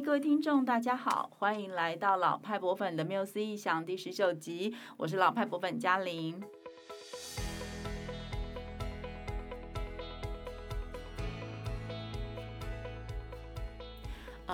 各位听众，大家好，欢迎来到老派博粉的缪斯异想第十九集，我是老派博粉嘉玲。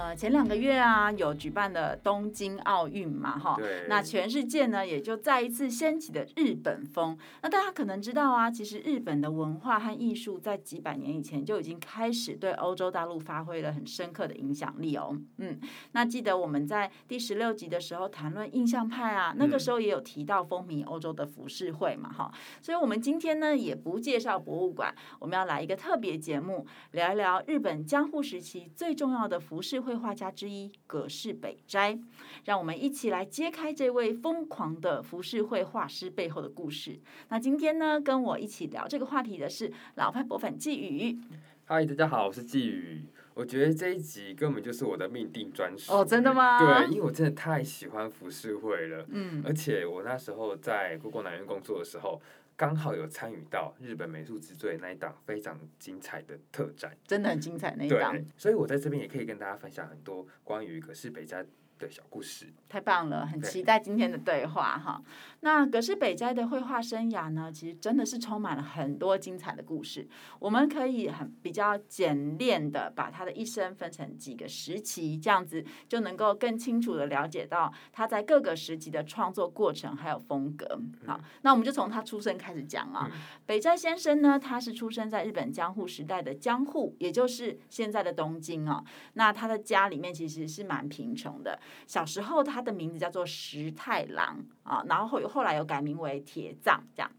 呃，前两个月啊，有举办的东京奥运嘛，哈，那全世界呢也就再一次掀起的日本风。那大家可能知道啊，其实日本的文化和艺术在几百年以前就已经开始对欧洲大陆发挥了很深刻的影响力哦。嗯，那记得我们在第十六集的时候谈论印象派啊，那个时候也有提到风靡欧洲的浮世绘嘛，哈、嗯。所以我们今天呢也不介绍博物馆，我们要来一个特别节目，聊一聊日本江户时期最重要的浮世绘画家之一葛饰北斋，让我们一起来揭开这位疯狂的浮世绘画师背后的故事。那今天呢，跟我一起聊这个话题的是老派博粉季宇。嗨，大家好，我是季宇。我觉得这一集根本就是我的命定专属。哦，真的吗？对，因为我真的太喜欢浮世绘了。嗯，而且我那时候在故宫南院工作的时候。刚好有参与到日本美术之最那一档非常精彩的特展，真的很精彩那一档。所以我在这边也可以跟大家分享很多关于葛饰北斋的小故事，太棒了，很期待今天的对话哈。那葛饰北斋的绘画生涯呢，其实真的是充满了很多精彩的故事。我们可以很比较简练的把他的一生分成几个时期，这样子就能够更清楚的了解到他在各个时期的创作过程还有风格。好，那我们就从他出生开始讲啊。北斋先生呢，他是出生在日本江户时代的江户，也就是现在的东京哦。那他的家里面其实是蛮贫穷的。小时候，他的名字叫做石太郎啊，然后后后来又改名为铁藏这样。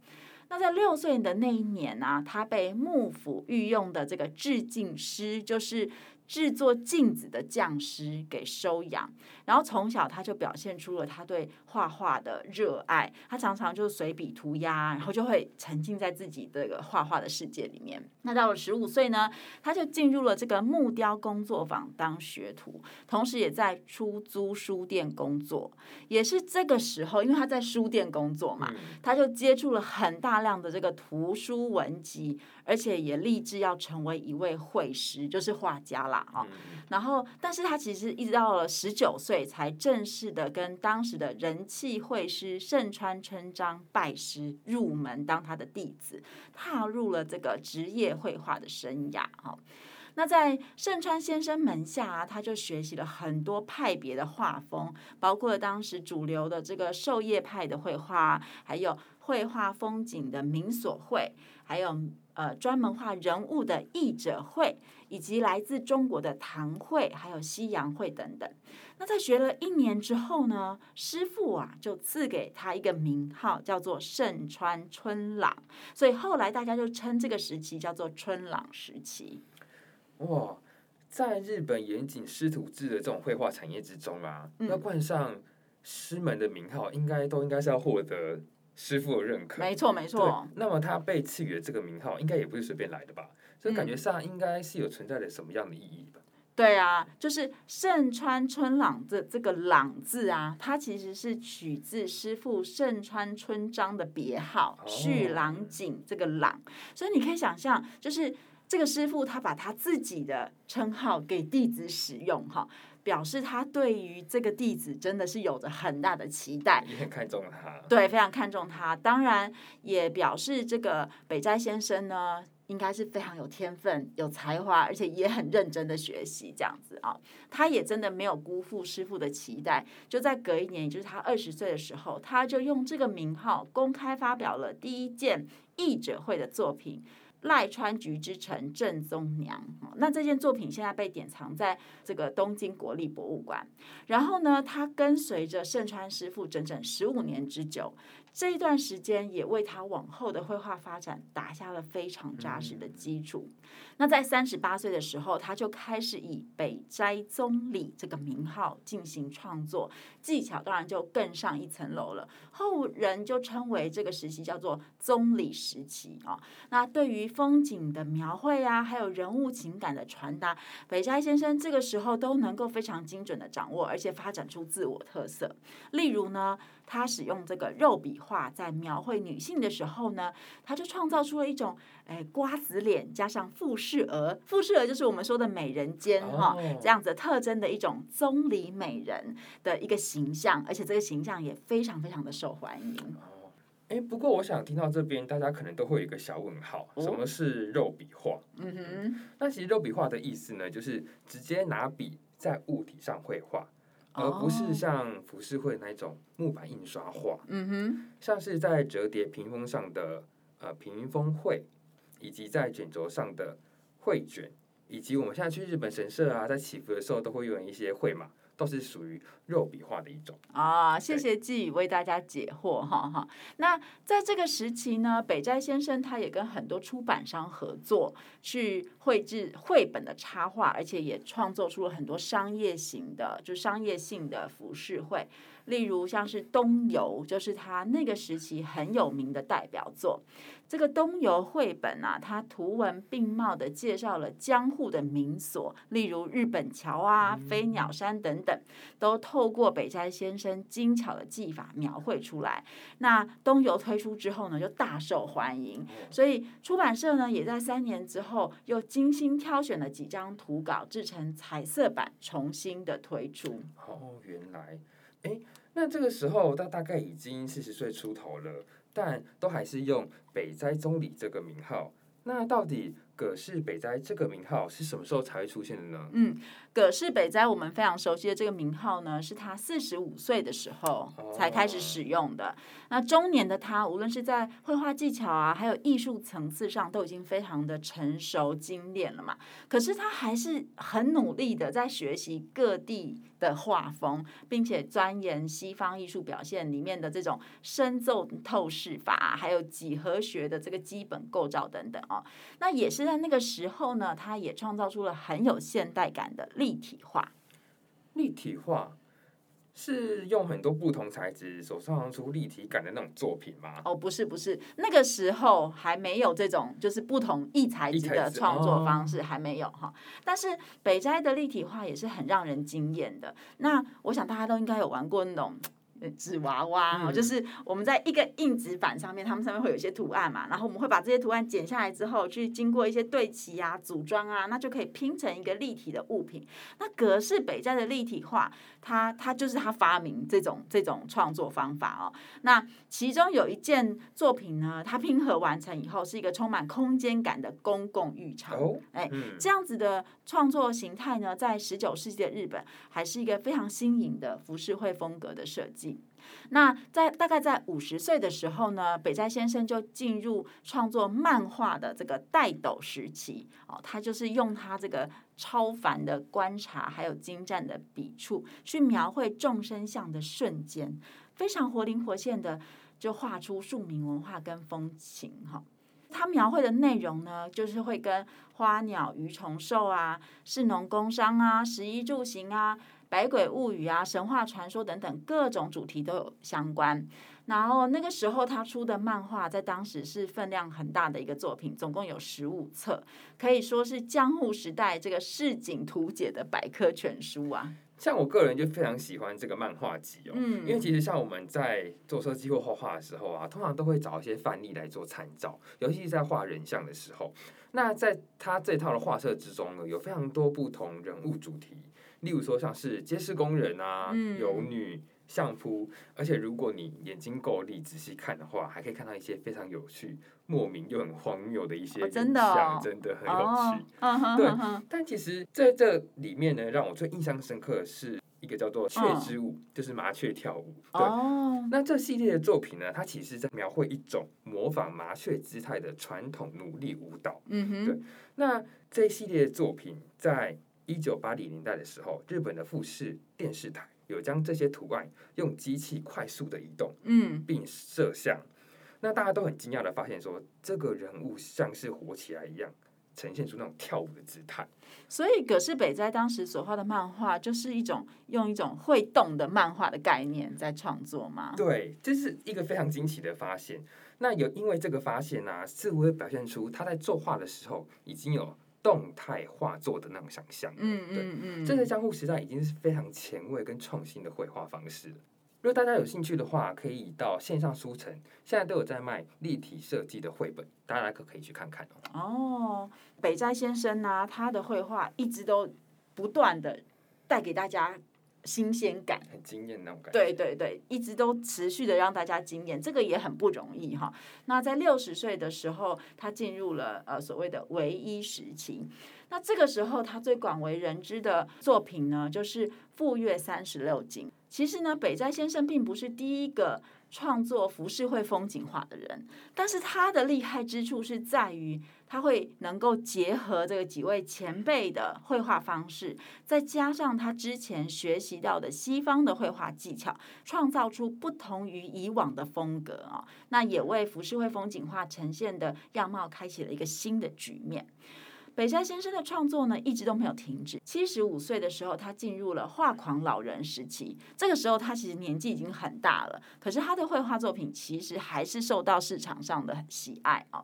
那在六岁的那一年呢、他被幕府御用的这个制镜师，就是。制作镜子的匠师给收养，然后从小他就表现出了他对画画的热爱。他常常就随笔涂鸦，然后就会沉浸在自己这个画画的世界里面。那到了十五岁呢，他就进入了这个木雕工作坊当学徒，同时也在出租书店工作。也是这个时候，因为他在书店工作嘛，他就接触了很大量的这个图书文集，而且也立志要成为一位绘师，就是画家啦。哦，然后，但是他其实一直到了十九岁，才正式的跟当时的人气会师盛川春章拜师入门，当他的弟子，踏入了这个职业绘画的生涯。哈，那在盛川先生门下啊，他就学习了很多派别的画风，包括了当时主流的这个授业派的绘画，还有绘画风景的名所会，还有。呃，专门画人物的译者会，以及来自中国的唐会，还有西洋会等等。那在学了一年之后呢，师傅啊就赐给他一个名号，叫做盛川春朗。所以后来大家就称这个时期叫做春朗时期。哇，在日本严谨师徒制的这种绘画产业之中啊，嗯、要冠上师门的名号，应该都应该是要获得。师傅的认可，没错没错。那么他被赐予的这个名号，应该也不是随便来的吧？所以感觉上应该是有存在着什么样的意义吧？嗯、对啊，就是盛川春朗这这个“朗”字啊，它其实是取自师傅盛川春章的别号“续、哦、朗景”这个“朗”，所以你可以想象，就是这个师傅他把他自己的称号给弟子使用，哈。表示他对于这个弟子真的是有着很大的期待，也很看重他。对，非常看重他。当然，也表示这个北斋先生呢，应该是非常有天分、有才华，而且也很认真的学习这样子啊。他也真的没有辜负师傅的期待，就在隔一年，也就是他二十岁的时候，他就用这个名号公开发表了第一件译者会的作品。赖川菊之城正宗娘，那这件作品现在被典藏在这个东京国立博物馆。然后呢，他跟随着盛川师傅整整十五年之久。这一段时间也为他往后的绘画发展打下了非常扎实的基础。那在三十八岁的时候，他就开始以北斋宗理这个名号进行创作，技巧当然就更上一层楼了。后人就称为这个时期叫做宗理时期啊。那对于风景的描绘啊，还有人物情感的传达，北斋先生这个时候都能够非常精准的掌握，而且发展出自我特色。例如呢，他使用这个肉笔画在描绘女性的时候呢，他就创造出了一种哎瓜子脸加上富士额，富士额就是我们说的美人尖哈、哦，这样子特征的一种棕榈美人的一个形象，而且这个形象也非常非常的受欢迎。哎，不过我想听到这边，大家可能都会有一个小问号，什么是肉笔画？嗯哼，那其实肉笔画的意思呢，就是直接拿笔在物体上绘画。而不是像浮世绘那种木板印刷画，嗯哼，像是在折叠屏风上的呃屏风绘，以及在卷轴上的绘卷，以及我们现在去日本神社啊，在祈福的时候都会用一些绘马。都是属于肉笔画的一种啊！谢谢季宇为大家解惑哈哈。那在这个时期呢，北斋先生他也跟很多出版商合作，去绘制绘本的插画，而且也创作出了很多商业型的，就商业性的服饰绘。例如像是东游，就是他那个时期很有名的代表作。这个东游绘本啊，它图文并茂的介绍了江户的名所，例如日本桥啊、飞鸟山等等，都透过北斋先生精巧的技法描绘出来。那东游推出之后呢，就大受欢迎，所以出版社呢也在三年之后又精心挑选了几张图稿制成彩色版，重新的推出。哦，原来。哎，那这个时候他大概已经四十岁出头了，但都还是用北斋宗理这个名号。那到底葛氏北斋这个名号是什么时候才会出现的呢？嗯，葛氏北斋我们非常熟悉的这个名号呢，是他四十五岁的时候才开始使用的。哦、那中年的他，无论是在绘画技巧啊，还有艺术层次上，都已经非常的成熟精炼了嘛。可是他还是很努力的在学习各地的画风，并且钻研西方艺术表现里面的这种深奏透视法，还有几何学的这个基本构造等等哦。那也是在那个时候呢，他也创造出了很有现代感的立体画。立体画。是用很多不同材质所创造出立体感的那种作品吗？哦，不是，不是，那个时候还没有这种就是不同异材质的创作方式，还没有哈。但是北斋的立体画也是很让人惊艳的。那我想大家都应该有玩过那种。纸娃娃，就是我们在一个硬纸板上面，它们上面会有一些图案嘛，然后我们会把这些图案剪下来之后，去经过一些对齐啊、组装啊，那就可以拼成一个立体的物品。那格式北斋的立体画，它它就是他发明这种这种创作方法哦。那其中有一件作品呢，它拼合完成以后，是一个充满空间感的公共浴场。哎，这样子的创作形态呢，在十九世纪的日本，还是一个非常新颖的浮世绘风格的设计。那在大概在五十岁的时候呢，北斋先生就进入创作漫画的这个带斗时期哦，他就是用他这个超凡的观察，还有精湛的笔触，去描绘众生相的瞬间，非常活灵活现的就画出庶民文化跟风情哈。他描绘的内容呢，就是会跟花鸟鱼虫兽啊、士农工商啊、食衣住行啊。百鬼物语啊，神话传说等等各种主题都有相关。然后那个时候他出的漫画，在当时是分量很大的一个作品，总共有十五册，可以说是江户时代这个市井图解的百科全书啊。像我个人就非常喜欢这个漫画集哦，嗯，因为其实像我们在做设计或画画的时候啊，通常都会找一些范例来做参照，尤其是在画人像的时候。那在他这套的画册之中呢，有非常多不同人物主题。例如说，像是街市工人啊、游女、相扑，而且如果你眼睛够力，仔细看的话，还可以看到一些非常有趣、莫名又很荒谬的一些真的，真的很有趣。对，但其实在这里面呢，让我最印象深刻的是一个叫做“雀之舞”，就是麻雀跳舞。对，那这系列的作品呢，它其实在描绘一种模仿麻雀姿态的传统奴隶舞蹈。嗯哼，对。那这一系列的作品在一九八零年代的时候，日本的富士电视台有将这些图案用机器快速的移动，嗯，并摄像。那大家都很惊讶的发现说，这个人物像是活起来一样，呈现出那种跳舞的姿态。所以，葛饰北斋当时所画的漫画，就是一种用一种会动的漫画的概念在创作吗？对，这是一个非常惊奇的发现。那有因为这个发现呢、啊，似乎会表现出他在作画的时候已经有动态画作的那种想象。嗯嗯嗯，这个江户时代已经是非常前卫跟创新的绘画方式了。如果大家有兴趣的话，可以到线上书城，现在都有在卖立体设计的绘本，大家可可以去看看哦。哦，北斋先生呢、啊，他的绘画一直都不断的带给大家新鲜感，很惊艳那种感觉。对对对，一直都持续的让大家惊艳，这个也很不容易哈。那在六十岁的时候，他进入了呃所谓的唯一时期。那这个时候，他最广为人知的作品呢，就是《富岳三十六景》。其实呢，北斋先生并不是第一个创作浮世绘风景画的人，但是他的厉害之处是在于，他会能够结合这个几位前辈的绘画方式，再加上他之前学习到的西方的绘画技巧，创造出不同于以往的风格啊。那也为浮世绘风景画呈现的样貌开启了一个新的局面。北斋先生的创作呢，一直都没有停止。七十五岁的时候，他进入了画狂老人时期。这个时候，他其实年纪已经很大了，可是他的绘画作品其实还是受到市场上的喜爱啊。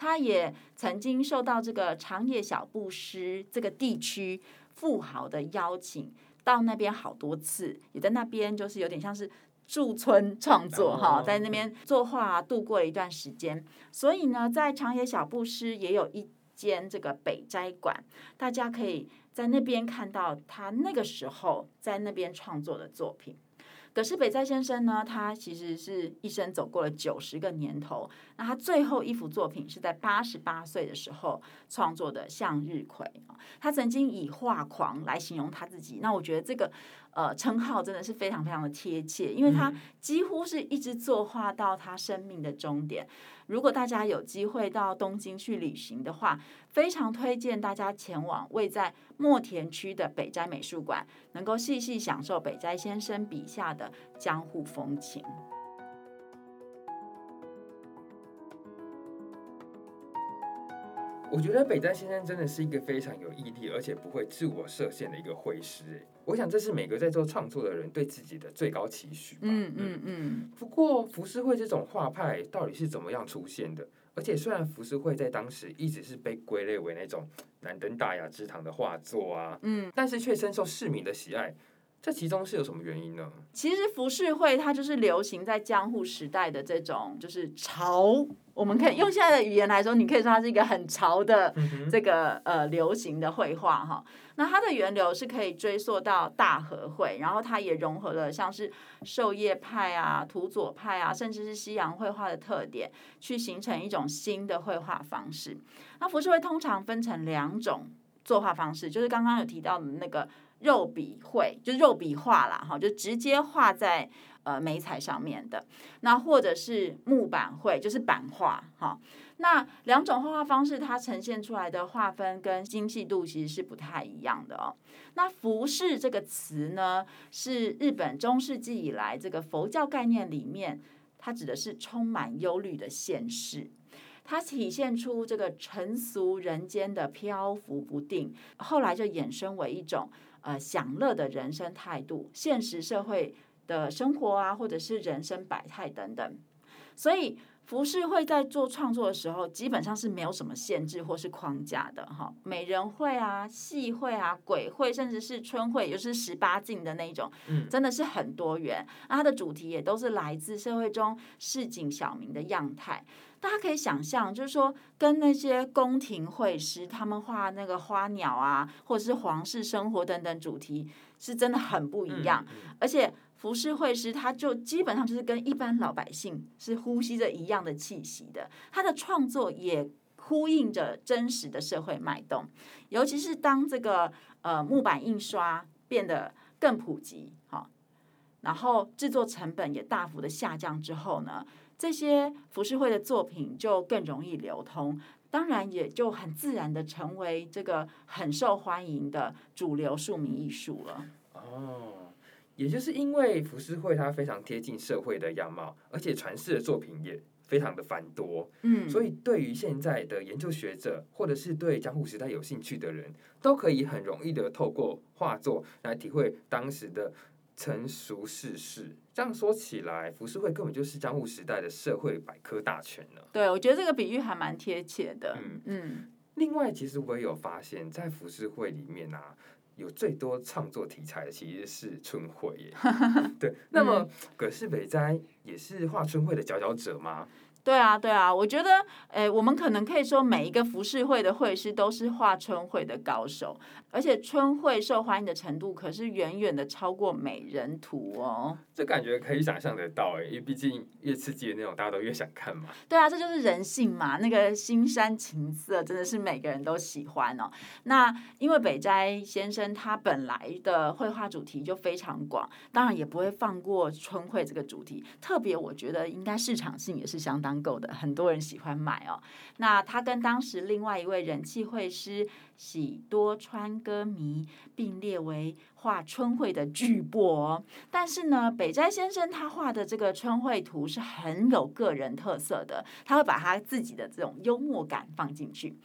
他也曾经受到这个长野小布施这个地区富豪的邀请，到那边好多次，也在那边就是有点像是驻村创作哈，在那边作画度过了一段时间。所以呢，在长野小布施也有一。间这个北斋馆，大家可以在那边看到他那个时候在那边创作的作品。可是北斋先生呢，他其实是一生走过了九十个年头，那他最后一幅作品是在八十八岁的时候创作的《向日葵》。他曾经以画狂来形容他自己，那我觉得这个。呃，称号真的是非常非常的贴切，因为他几乎是一直作画到他生命的终点。如果大家有机会到东京去旅行的话，非常推荐大家前往位在墨田区的北斋美术馆，能够细细享受北斋先生笔下的江户风情。我觉得北斋先生真的是一个非常有毅力，而且不会自我设限的一个绘师。我想这是每个在做创作的人对自己的最高期许吧。嗯嗯嗯。不过浮世绘这种画派到底是怎么样出现的？而且虽然浮世绘在当时一直是被归类为那种难登大雅之堂的画作啊，嗯，但是却深受市民的喜爱。这其中是有什么原因呢？其实浮世绘它就是流行在江户时代的这种，就是潮。我们可以用现在的语言来说，你可以说它是一个很潮的这个呃流行的绘画哈。那它的源流是可以追溯到大和会，然后它也融合了像是狩野派啊、土佐派啊，甚至是西洋绘画的特点，去形成一种新的绘画方式。那浮世绘通常分成两种作画方式，就是刚刚有提到的那个。肉笔绘就是肉笔画啦，哈，就直接画在呃眉彩上面的。那或者是木板绘，就是版画，哈。那两种画画方式，它呈现出来的画风跟精细度其实是不太一样的哦。那服饰这个词呢，是日本中世纪以来这个佛教概念里面，它指的是充满忧虑的现世。它体现出这个尘俗人间的漂浮不定，后来就衍生为一种。呃，享乐的人生态度，现实社会的生活啊，或者是人生百态等等，所以浮世绘在做创作的时候，基本上是没有什么限制或是框架的哈。美人绘啊、戏绘啊、鬼绘，甚至是春绘，也就是十八禁的那种，真的是很多元。那它的主题也都是来自社会中市井小民的样态。大家可以想象，就是说，跟那些宫廷绘师他们画那个花鸟啊，或者是皇室生活等等主题，是真的很不一样。而且浮世绘师他就基本上就是跟一般老百姓是呼吸着一样的气息的，他的创作也呼应着真实的社会脉动。尤其是当这个呃木板印刷变得更普及，好，然后制作成本也大幅的下降之后呢，这些浮世绘的作品就更容易流通，当然也就很自然的成为这个很受欢迎的主流庶民艺术了。哦，也就是因为浮世绘它非常贴近社会的样貌，而且传世的作品也非常的繁多，嗯，所以对于现在的研究学者或者是对江户时代有兴趣的人，都可以很容易的透过画作来体会当时的。成熟世事。这样说起来，浮世绘根本就是江户时代的社会百科大全了。对，我觉得这个比喻还蛮贴切的。嗯嗯。另外，其实我也有发现，在浮世绘里面啊，有最多创作题材的其实是春绘耶。对，那么葛饰北斋也是画春绘的佼佼者吗？对啊，对啊，我觉得，诶，我们可能可以说，每一个服饰会的会师都是画春会的高手，而且春会受欢迎的程度可是远远的超过美人图哦。这感觉可以想象得到，诶，因为毕竟越刺激的那种，大家都越想看嘛。对啊，这就是人性嘛，那个新山情色真的是每个人都喜欢哦。那因为北斋先生他本来的绘画主题就非常广，当然也不会放过春会这个主题，特别我觉得应该市场性也是相当。够的，很多人喜欢买哦。那他跟当时另外一位人气绘师喜多川歌迷并列为画春绘的巨擘。但是呢，北斋先生他画的这个春绘图是很有个人特色的，他会把他自己的这种幽默感放进去。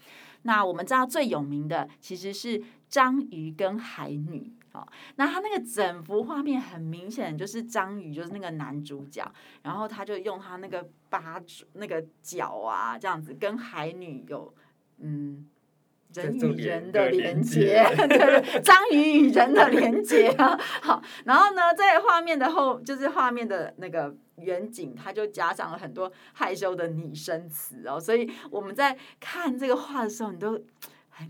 那我们知道最有名的其实是章鱼跟海女。哦，那他那个整幅画面很明显就是章鱼，就是那个男主角，然后他就用他那个八爪那个脚啊，这样子跟海女有嗯人与人的连接，对，章鱼与人的连接啊。好，然后呢，在画面的后，就是画面的那个远景，他就加上了很多害羞的拟声词哦，所以我们在看这个画的时候，你都。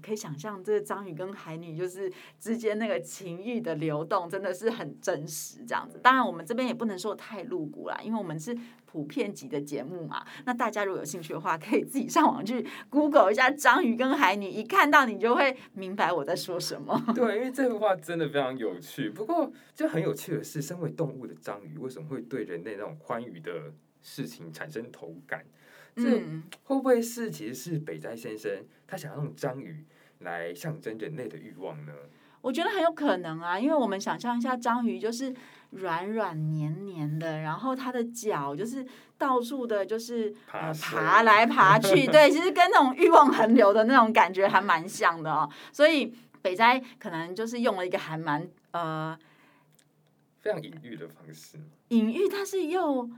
可以想象，这个章鱼跟海女就是之间那个情欲的流动，真的是很真实这样子。当然，我们这边也不能说太露骨啦，因为我们是普遍级的节目嘛。那大家如果有兴趣的话，可以自己上网去 Google 一下章鱼跟海女，一看到你就会明白我在说什么。对，因为这幅画真的非常有趣。不过，就很有趣的是，身为动物的章鱼为什么会对人类那种欢愉的事情产生投感？这会不会是其实是北斋先生他想要用章鱼来象征人类的欲望呢？我觉得很有可能啊，因为我们想象一下，章鱼就是软软黏黏的，然后它的脚就是到处的，就是爬爬来爬去，对，其实跟那种欲望横流的那种感觉还蛮像的哦。所以北斋可能就是用了一个还蛮呃非常隐喻的方式，隐喻，但是又。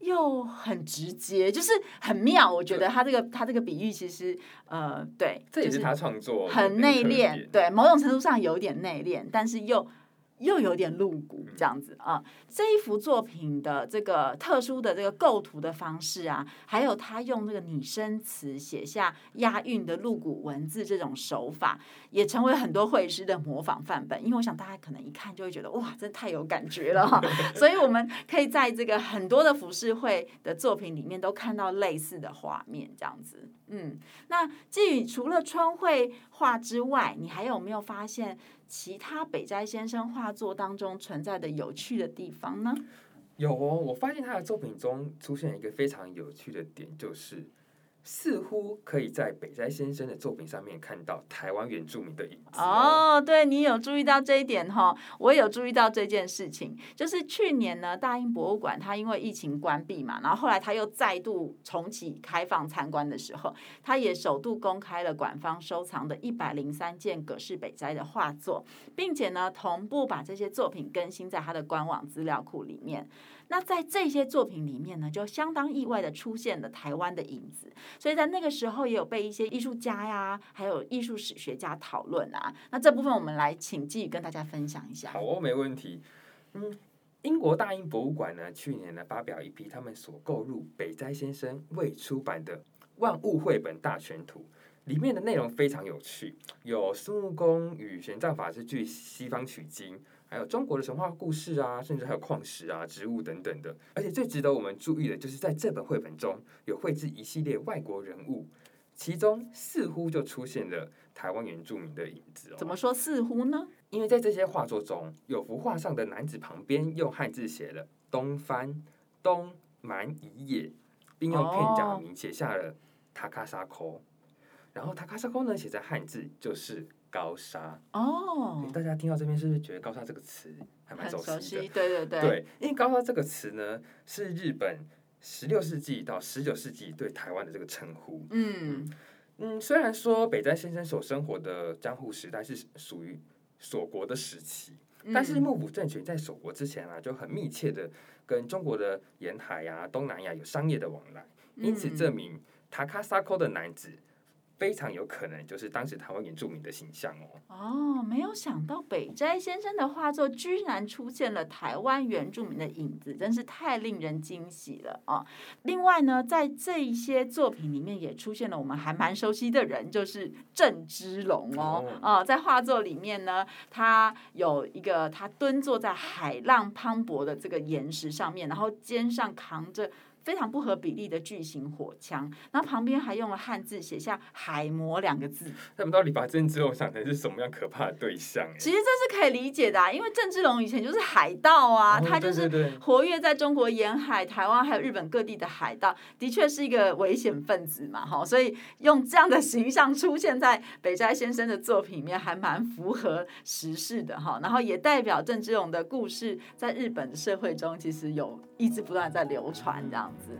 又很直接，就是很妙。我觉得他这个他这个比喻其实呃，对，这也是他创作很内敛，对，某种程度上有点内敛，但是又。又有点露骨这样子啊，这一幅作品的这个特殊的这个构图的方式啊，还有他用这个拟声词写下押韵的露骨文字这种手法，也成为很多绘师的模仿范本。因为我想大家可能一看就会觉得哇，真太有感觉了哈。所以我们可以在这个很多的浮世绘的作品里面都看到类似的画面这样子。嗯，那至于除了春绘画之外，你还有没有发现？其他北斋先生画作当中存在的有趣的地方呢？有哦，我发现他的作品中出现一个非常有趣的点，就是。似乎可以在北斋先生的作品上面看到台湾原住民的影子哦。Oh, 对，你有注意到这一点哈？我也有注意到这件事情，就是去年呢，大英博物馆它因为疫情关闭嘛，然后后来它又再度重启开放参观的时候，它也首度公开了馆方收藏的一百零三件葛饰北斋的画作，并且呢，同步把这些作品更新在它的官网资料库里面。那在这些作品里面呢，就相当意外的出现了台湾的影子，所以在那个时候也有被一些艺术家呀，还有艺术史学家讨论啊。那这部分我们来请继续跟大家分享一下。好哦，没问题。嗯，英国大英博物馆呢，去年呢发表一批他们所购入北斋先生未出版的《万物绘本大全图》，里面的内容非常有趣，有孙悟空与玄奘法师去西方取经。还有中国的神话故事啊，甚至还有矿石啊、植物等等的。而且最值得我们注意的，就是在这本绘本中有绘制一系列外国人物，其中似乎就出现了台湾原住民的影子哦。怎么说似乎呢？因为在这些画作中，有幅画上的男子旁边用汉字写了“东番东蛮夷也”，并用片假名写下了“塔卡沙扣”，然后“塔卡沙扣”呢写在汉字就是。高砂哦，大家听到这边是不是觉得高砂这个词还蛮熟悉的？熟悉，对对对。对，因为高砂这个词呢，是日本十六世纪到十九世纪对台湾的这个称呼。嗯嗯，虽然说北斋先生所生活的江户时代是属于锁国的时期，但是幕府政权在锁国之前啊，就很密切的跟中国的沿海啊、东南亚有商业的往来，因此这名塔卡萨科的男子。非常有可能就是当时台湾原住民的形象哦。哦，没有想到北斋先生的画作居然出现了台湾原住民的影子，真是太令人惊喜了哦。另外呢，在这一些作品里面也出现了我们还蛮熟悉的人，就是郑芝龙哦。哦，哦，在画作里面呢，他有一个他蹲坐在海浪磅礴的这个岩石上面，然后肩上扛着。非常不合比例的巨型火枪，然后旁边还用了汉字写下“海魔”两个字。他们到底把郑芝龙想成是什么样可怕的对象？其实这是可以理解的，啊，因为郑芝龙以前就是海盗啊，哦、他就是活跃在中国沿海、台湾还有日本各地的海盗，的确是一个危险分子嘛，哈，所以用这样的形象出现在北斋先生的作品里面，还蛮符合时事的哈，然后也代表郑芝龙的故事在日本的社会中其实有一直不断在流传这样子。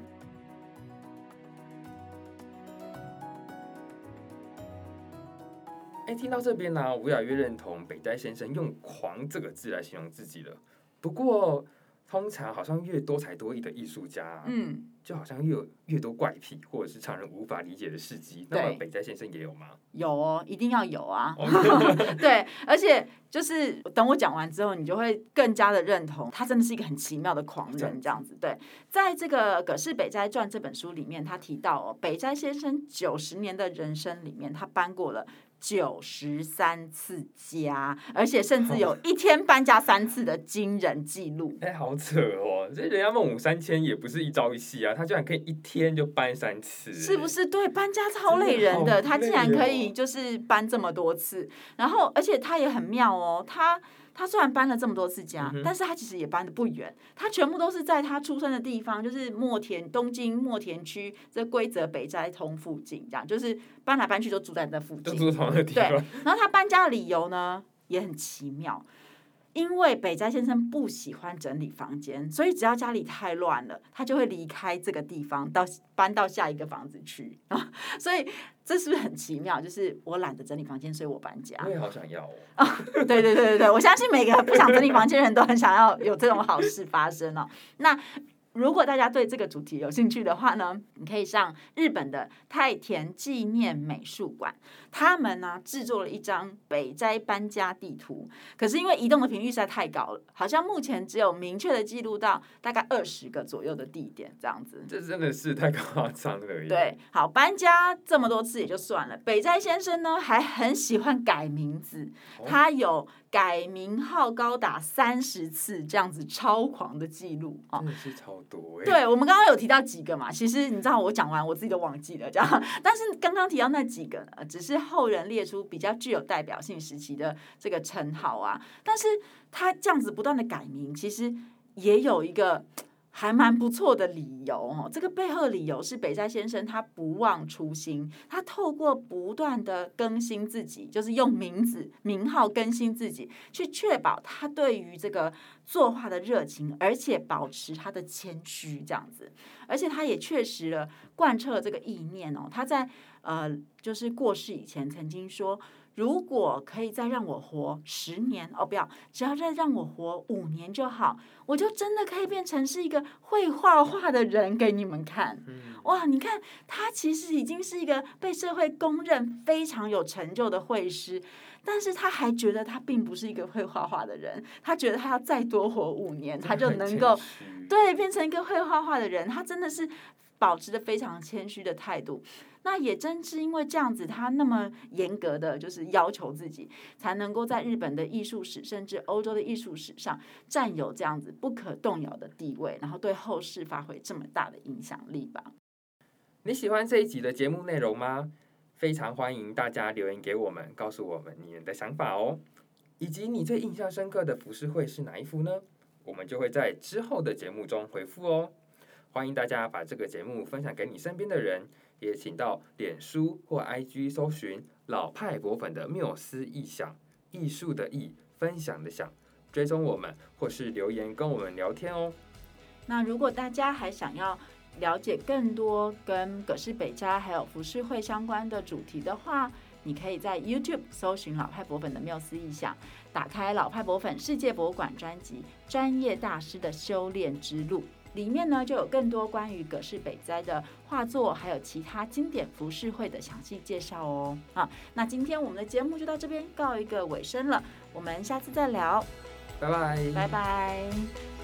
哎，听到这边呢、啊，吴雅月认同北斋先生用“狂”这个字来形容自己了。不过，通常好像越多才多艺的艺术家，嗯，就好像越有越多怪癖，或者是常人无法理解的事迹。那么，北斋先生也有吗？有哦，一定要有啊！对，而且就是等我讲完之后，你就会更加的认同他真的是一个很奇妙的狂人，这样子。对，在这个《葛饰北斋传》这本书里面，他提到哦，北斋先生九十年的人生里面，他搬过了。九十三次家，而且甚至有一天搬家三次的惊人记录。哎、欸，好扯哦！这人家孟母三迁也不是一朝一夕啊，他居然可以一天就搬三次，是不是？对，搬家超累人的，的哦、他竟然可以就是搬这么多次，然后而且他也很妙哦，他。他虽然搬了这么多次家，但是他其实也搬的不远，他全部都是在他出生的地方，就是墨田东京墨田区这规则北斋通附近，这样就是搬来搬去都住在那附近。对，然后他搬家的理由呢也很奇妙。因为北斋先生不喜欢整理房间，所以只要家里太乱了，他就会离开这个地方，到搬到下一个房子去啊。所以这是不是很奇妙？就是我懒得整理房间，所以我搬家。我也好想要哦。啊，对对对对对，我相信每个不想整理房间的人都很想要有这种好事发生哦。那。如果大家对这个主题有兴趣的话呢，你可以上日本的太田纪念美术馆，他们呢制作了一张北斋搬家地图。可是因为移动的频率实在太高了，好像目前只有明确的记录到大概二十个左右的地点这样子。这真的是太夸张了。对，好，搬家这么多次也就算了，北斋先生呢还很喜欢改名字，他有。改名号高达三十次，这样子超狂的记录啊！真的是超多哎。对，我们刚刚有提到几个嘛，其实你知道我讲完我自己都忘记了这样，但是刚刚提到那几个呢，只是后人列出比较具有代表性时期的这个称号啊。但是他这样子不断的改名，其实也有一个。还蛮不错的理由哦，这个背后的理由是北斋先生他不忘初心，他透过不断的更新自己，就是用名字名号更新自己，去确保他对于这个作画的热情，而且保持他的谦虚这样子，而且他也确实了贯彻了这个意念哦，他在呃就是过世以前曾经说。如果可以再让我活十年哦，不要，只要再让我活五年就好，我就真的可以变成是一个会画画的人给你们看。哇，你看他其实已经是一个被社会公认非常有成就的绘师，但是他还觉得他并不是一个会画画的人，他觉得他要再多活五年，他就能够对变成一个会画画的人。他真的是保持着非常谦虚的态度。那也正是因为这样子，他那么严格的就是要求自己，才能够在日本的艺术史，甚至欧洲的艺术史上占有这样子不可动摇的地位，然后对后世发挥这么大的影响力吧。你喜欢这一集的节目内容吗？非常欢迎大家留言给我们，告诉我们你们的想法哦，以及你最印象深刻的浮世绘是哪一幅呢？我们就会在之后的节目中回复哦。欢迎大家把这个节目分享给你身边的人。也请到脸书或 IG 搜寻老派博粉的缪斯艺享，艺术的艺，分享的想，追踪我们或是留言跟我们聊天哦。那如果大家还想要了解更多跟葛饰北斋还有浮世绘相关的主题的话，你可以在 YouTube 搜寻老派博粉的缪斯意象，打开老派博粉世界博物馆专辑《专业大师的修炼之路》，里面呢就有更多关于葛饰北斋的画作，还有其他经典浮世绘的详细介绍哦。啊，那今天我们的节目就到这边告一个尾声了，我们下次再聊，拜拜，拜拜。